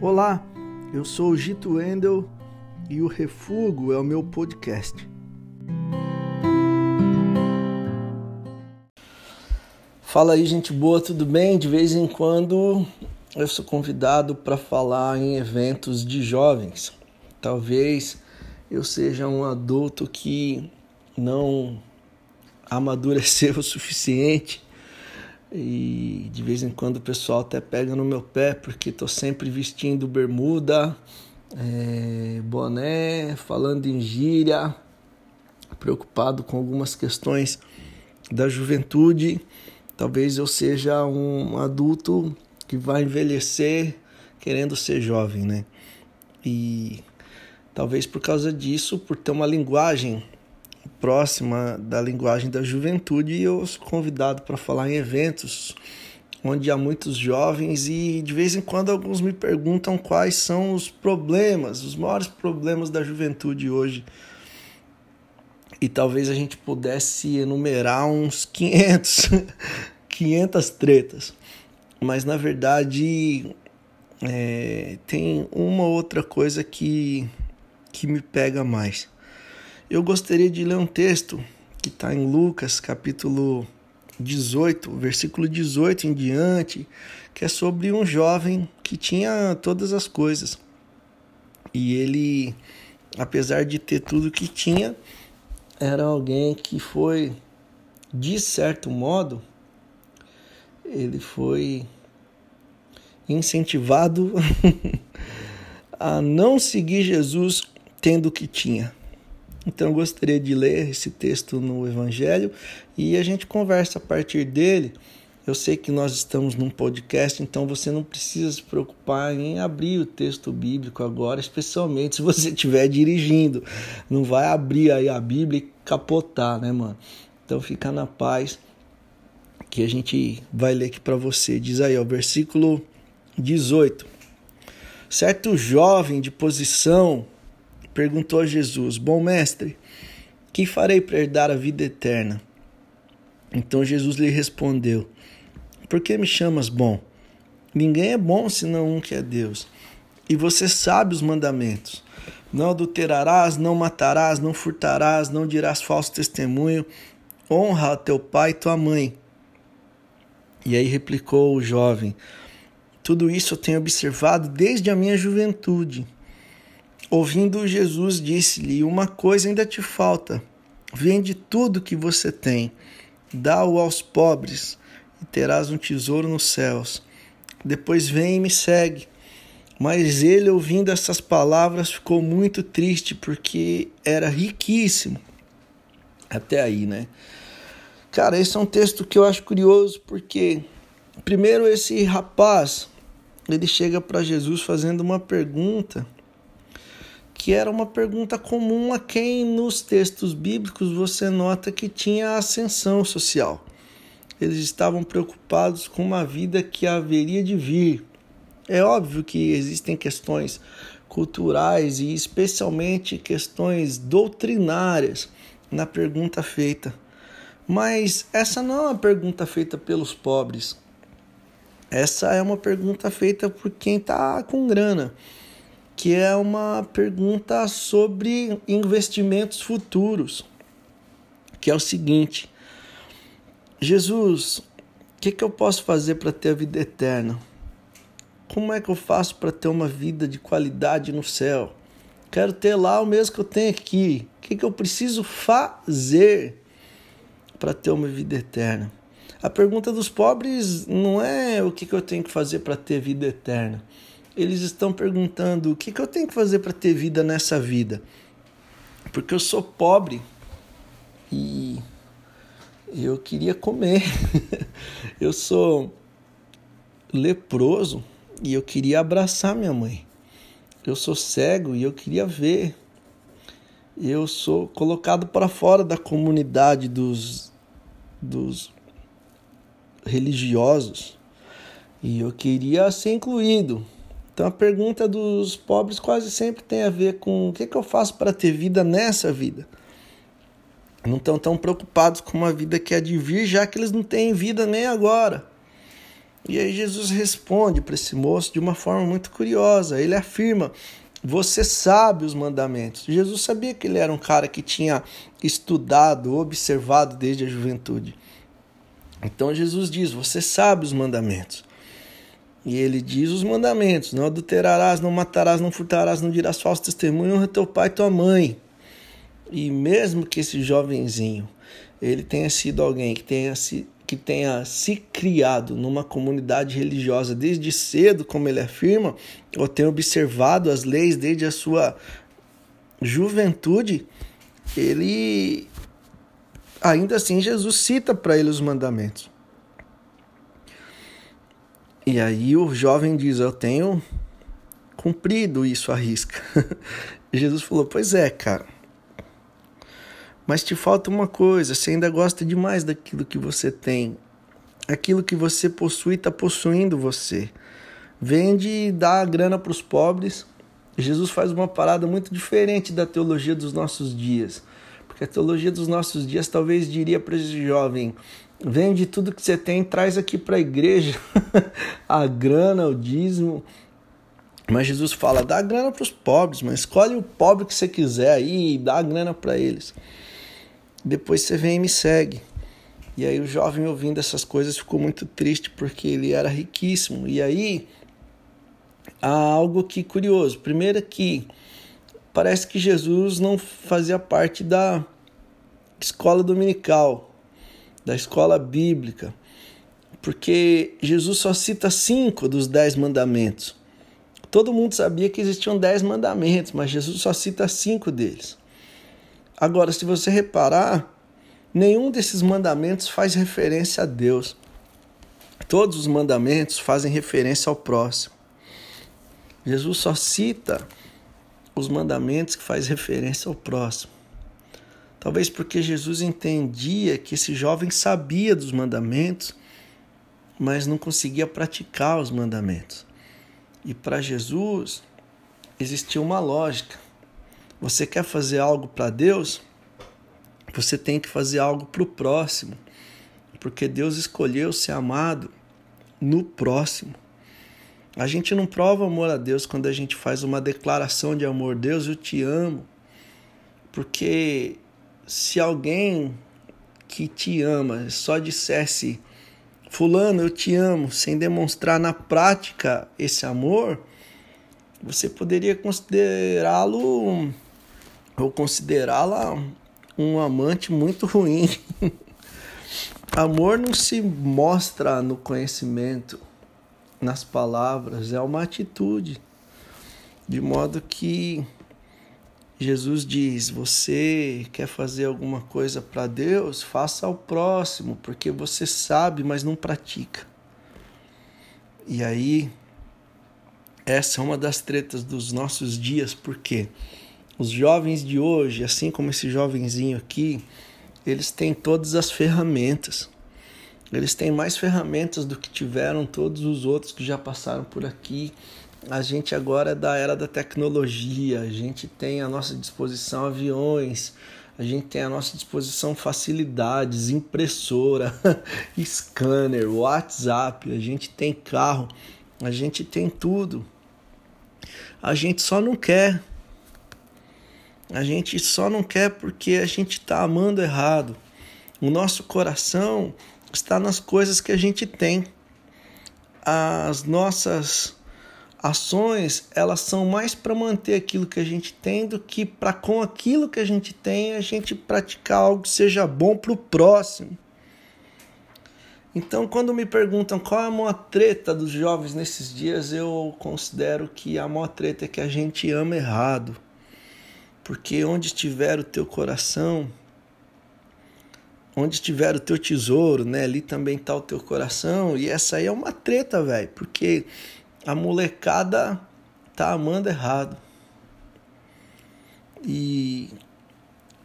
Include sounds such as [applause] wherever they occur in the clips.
Olá, eu sou o Gito Wendel e o Refugo é o meu podcast. Fala aí, gente boa, tudo bem? De vez em quando eu sou convidado para falar em eventos de jovens. Talvez eu seja um adulto que não amadureceu [laughs] o suficiente e de vez em quando o pessoal até pega no meu pé porque estou sempre vestindo bermuda, é, boné, falando em gíria, preocupado com algumas questões da juventude. Talvez eu seja um adulto que vai envelhecer querendo ser jovem, né? E talvez por causa disso, por ter uma linguagem próxima da linguagem da juventude e eu sou convidado para falar em eventos onde há muitos jovens e de vez em quando alguns me perguntam quais são os problemas, os maiores problemas da juventude hoje. E talvez a gente pudesse enumerar uns 500, 500 [laughs] tretas. Mas na verdade é, tem uma outra coisa que, que me pega mais. Eu gostaria de ler um texto que está em Lucas, capítulo 18, versículo 18 em diante, que é sobre um jovem que tinha todas as coisas. E ele, apesar de ter tudo que tinha, era alguém que foi, de certo modo, ele foi incentivado [laughs] a não seguir Jesus tendo o que tinha. Então eu gostaria de ler esse texto no Evangelho e a gente conversa a partir dele. Eu sei que nós estamos num podcast, então você não precisa se preocupar em abrir o texto bíblico agora, especialmente se você estiver dirigindo. Não vai abrir aí a Bíblia e capotar, né, mano? Então fica na paz que a gente vai ler aqui para você. Diz aí, ó, versículo 18. Certo jovem de posição perguntou a Jesus: Bom mestre, que farei para herdar a vida eterna? Então Jesus lhe respondeu: Por que me chamas bom? Ninguém é bom senão um que é Deus. E você sabe os mandamentos: Não adulterarás, não matarás, não furtarás, não dirás falso testemunho, honra a teu pai e tua mãe. E aí replicou o jovem: Tudo isso eu tenho observado desde a minha juventude. Ouvindo Jesus, disse-lhe: Uma coisa ainda te falta. Vende tudo que você tem, dá-o aos pobres, e terás um tesouro nos céus. Depois vem e me segue. Mas ele, ouvindo essas palavras, ficou muito triste, porque era riquíssimo. Até aí, né? Cara, esse é um texto que eu acho curioso, porque, primeiro, esse rapaz, ele chega para Jesus fazendo uma pergunta que era uma pergunta comum a quem nos textos bíblicos você nota que tinha ascensão social. Eles estavam preocupados com uma vida que haveria de vir. É óbvio que existem questões culturais e especialmente questões doutrinárias na pergunta feita. Mas essa não é uma pergunta feita pelos pobres. Essa é uma pergunta feita por quem está com grana que é uma pergunta sobre investimentos futuros, que é o seguinte: Jesus, o que, que eu posso fazer para ter a vida eterna? Como é que eu faço para ter uma vida de qualidade no céu? Quero ter lá o mesmo que eu tenho aqui. O que, que eu preciso fazer para ter uma vida eterna? A pergunta dos pobres não é o que, que eu tenho que fazer para ter vida eterna eles estão perguntando: o que, que eu tenho que fazer para ter vida nessa vida? Porque eu sou pobre e eu queria comer. [laughs] eu sou leproso e eu queria abraçar minha mãe. Eu sou cego e eu queria ver. Eu sou colocado para fora da comunidade dos, dos religiosos e eu queria ser incluído. Então a pergunta dos pobres quase sempre tem a ver com o que, que eu faço para ter vida nessa vida. Não estão tão preocupados com uma vida que é de vir, já que eles não têm vida nem agora. E aí Jesus responde para esse moço de uma forma muito curiosa. Ele afirma: Você sabe os mandamentos. Jesus sabia que ele era um cara que tinha estudado, observado desde a juventude. Então Jesus diz: Você sabe os mandamentos. E ele diz os mandamentos: Não adulterarás, não matarás, não furtarás, não dirás falso testemunho, honra teu pai e tua mãe. E mesmo que esse jovenzinho ele tenha sido alguém que tenha se, que tenha se criado numa comunidade religiosa desde cedo, como ele afirma, ou tenha observado as leis desde a sua juventude, ele ainda assim Jesus cita para ele os mandamentos. E aí o jovem diz: Eu tenho cumprido isso à risca. [laughs] Jesus falou: Pois é, cara. Mas te falta uma coisa: você ainda gosta demais daquilo que você tem. Aquilo que você possui está possuindo você. Vende e dá a grana para os pobres. Jesus faz uma parada muito diferente da teologia dos nossos dias. Porque a teologia dos nossos dias talvez diria para esse jovem: Vende tudo que você tem, traz aqui para a igreja [laughs] a grana, o dízimo. Mas Jesus fala: dá grana para os pobres, mas escolhe o pobre que você quiser aí e dá a grana para eles. Depois você vem e me segue. E aí o jovem ouvindo essas coisas ficou muito triste porque ele era riquíssimo. E aí há algo que curioso. Primeiro que parece que Jesus não fazia parte da escola dominical da escola bíblica, porque Jesus só cita cinco dos dez mandamentos. Todo mundo sabia que existiam dez mandamentos, mas Jesus só cita cinco deles. Agora, se você reparar, nenhum desses mandamentos faz referência a Deus. Todos os mandamentos fazem referência ao próximo. Jesus só cita os mandamentos que faz referência ao próximo. Talvez porque Jesus entendia que esse jovem sabia dos mandamentos, mas não conseguia praticar os mandamentos. E para Jesus existia uma lógica. Você quer fazer algo para Deus? Você tem que fazer algo para o próximo, porque Deus escolheu ser amado no próximo. A gente não prova amor a Deus quando a gente faz uma declaração de amor. Deus, eu te amo. Porque se alguém que te ama só dissesse Fulano, eu te amo, sem demonstrar na prática esse amor, você poderia considerá-lo ou considerá-la um amante muito ruim. [laughs] Amor não se mostra no conhecimento, nas palavras, é uma atitude. De modo que Jesus diz: Você quer fazer alguma coisa para Deus? Faça ao próximo, porque você sabe, mas não pratica. E aí, essa é uma das tretas dos nossos dias, porque os jovens de hoje, assim como esse jovenzinho aqui, eles têm todas as ferramentas. Eles têm mais ferramentas do que tiveram todos os outros que já passaram por aqui a gente agora é da era da tecnologia, a gente tem à nossa disposição aviões, a gente tem à nossa disposição facilidades, impressora, [laughs] scanner, WhatsApp, a gente tem carro, a gente tem tudo. A gente só não quer. A gente só não quer porque a gente está amando errado. O nosso coração está nas coisas que a gente tem. As nossas ações elas são mais para manter aquilo que a gente tem do que para com aquilo que a gente tem a gente praticar algo que seja bom para o próximo. Então, quando me perguntam qual é a maior treta dos jovens nesses dias, eu considero que a maior treta é que a gente ama errado. Porque onde estiver o teu coração, onde estiver o teu tesouro, né, ali também está o teu coração. E essa aí é uma treta, velho, porque a molecada tá amando errado. E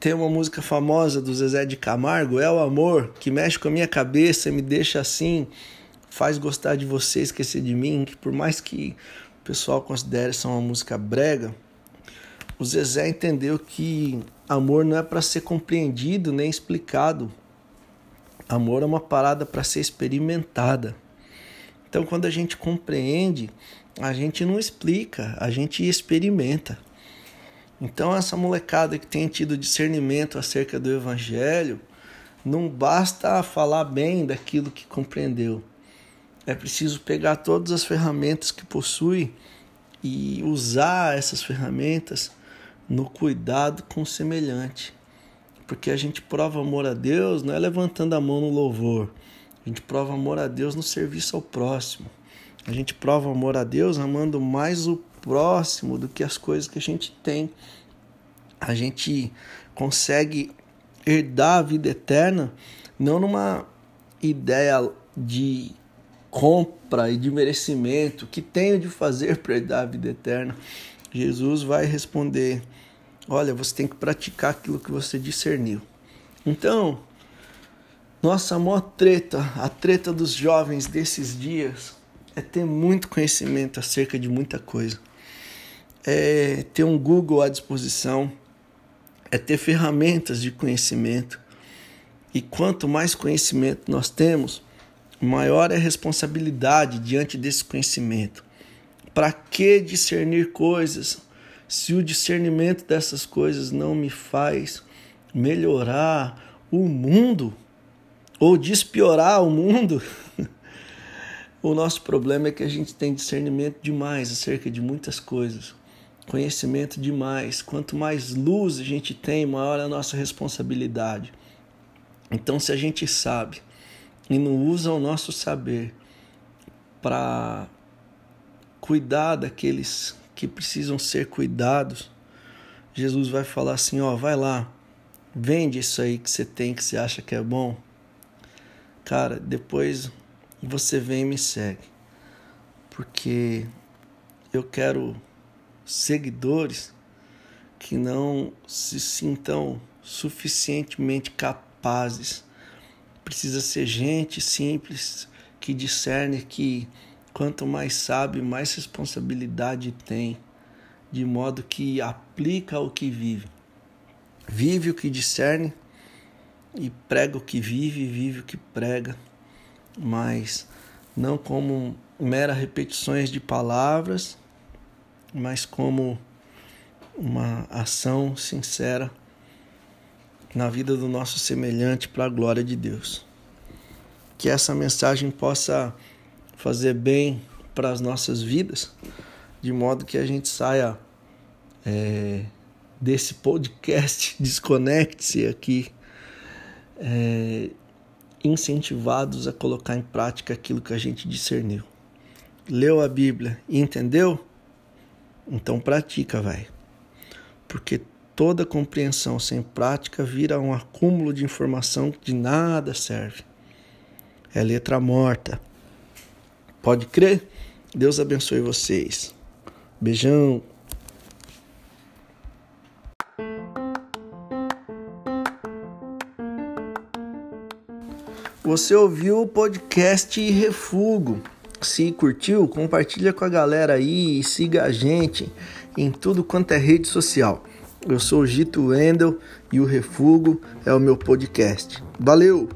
tem uma música famosa do Zezé de Camargo, É o Amor, que mexe com a minha cabeça, me deixa assim, faz gostar de você, esquecer de mim, que por mais que o pessoal considere essa uma música brega, o Zezé entendeu que amor não é para ser compreendido nem explicado. Amor é uma parada para ser experimentada. Então, quando a gente compreende, a gente não explica, a gente experimenta. Então, essa molecada que tem tido discernimento acerca do Evangelho, não basta falar bem daquilo que compreendeu. É preciso pegar todas as ferramentas que possui e usar essas ferramentas no cuidado com o semelhante. Porque a gente prova amor a Deus não é levantando a mão no louvor. A gente prova amor a Deus no serviço ao próximo. A gente prova amor a Deus amando mais o próximo do que as coisas que a gente tem. A gente consegue herdar a vida eterna não numa ideia de compra e de merecimento que tenho de fazer para herdar a vida eterna. Jesus vai responder: Olha, você tem que praticar aquilo que você discerniu. Então, nossa maior treta, a treta dos jovens desses dias, é ter muito conhecimento acerca de muita coisa. É ter um Google à disposição, é ter ferramentas de conhecimento. E quanto mais conhecimento nós temos, maior é a responsabilidade diante desse conhecimento. Para que discernir coisas se o discernimento dessas coisas não me faz melhorar o mundo ou despiorar o mundo? [laughs] o nosso problema é que a gente tem discernimento demais acerca de muitas coisas, conhecimento demais. Quanto mais luz a gente tem, maior é a nossa responsabilidade. Então, se a gente sabe e não usa o nosso saber para cuidar daqueles que precisam ser cuidados, Jesus vai falar assim: ó, vai lá, vende isso aí que você tem, que você acha que é bom. Cara, depois você vem e me segue, porque eu quero seguidores que não se sintam suficientemente capazes. Precisa ser gente simples que discerne que Quanto mais sabe, mais responsabilidade tem, de modo que aplica o que vive. Vive o que discerne e prega o que vive, vive o que prega, mas não como mera repetições de palavras, mas como uma ação sincera na vida do nosso semelhante para a glória de Deus. Que essa mensagem possa fazer bem para as nossas vidas, de modo que a gente saia é, desse podcast, [laughs] desconecte-se aqui, é, incentivados a colocar em prática aquilo que a gente discerniu. Leu a Bíblia e entendeu? Então pratica, vai. Porque toda compreensão sem prática vira um acúmulo de informação que de nada serve. É letra morta. Pode crer? Deus abençoe vocês. Beijão. Você ouviu o podcast Refugo. Se curtiu, compartilha com a galera aí e siga a gente em tudo quanto é rede social. Eu sou o Gito Wendel e o Refugo é o meu podcast. Valeu!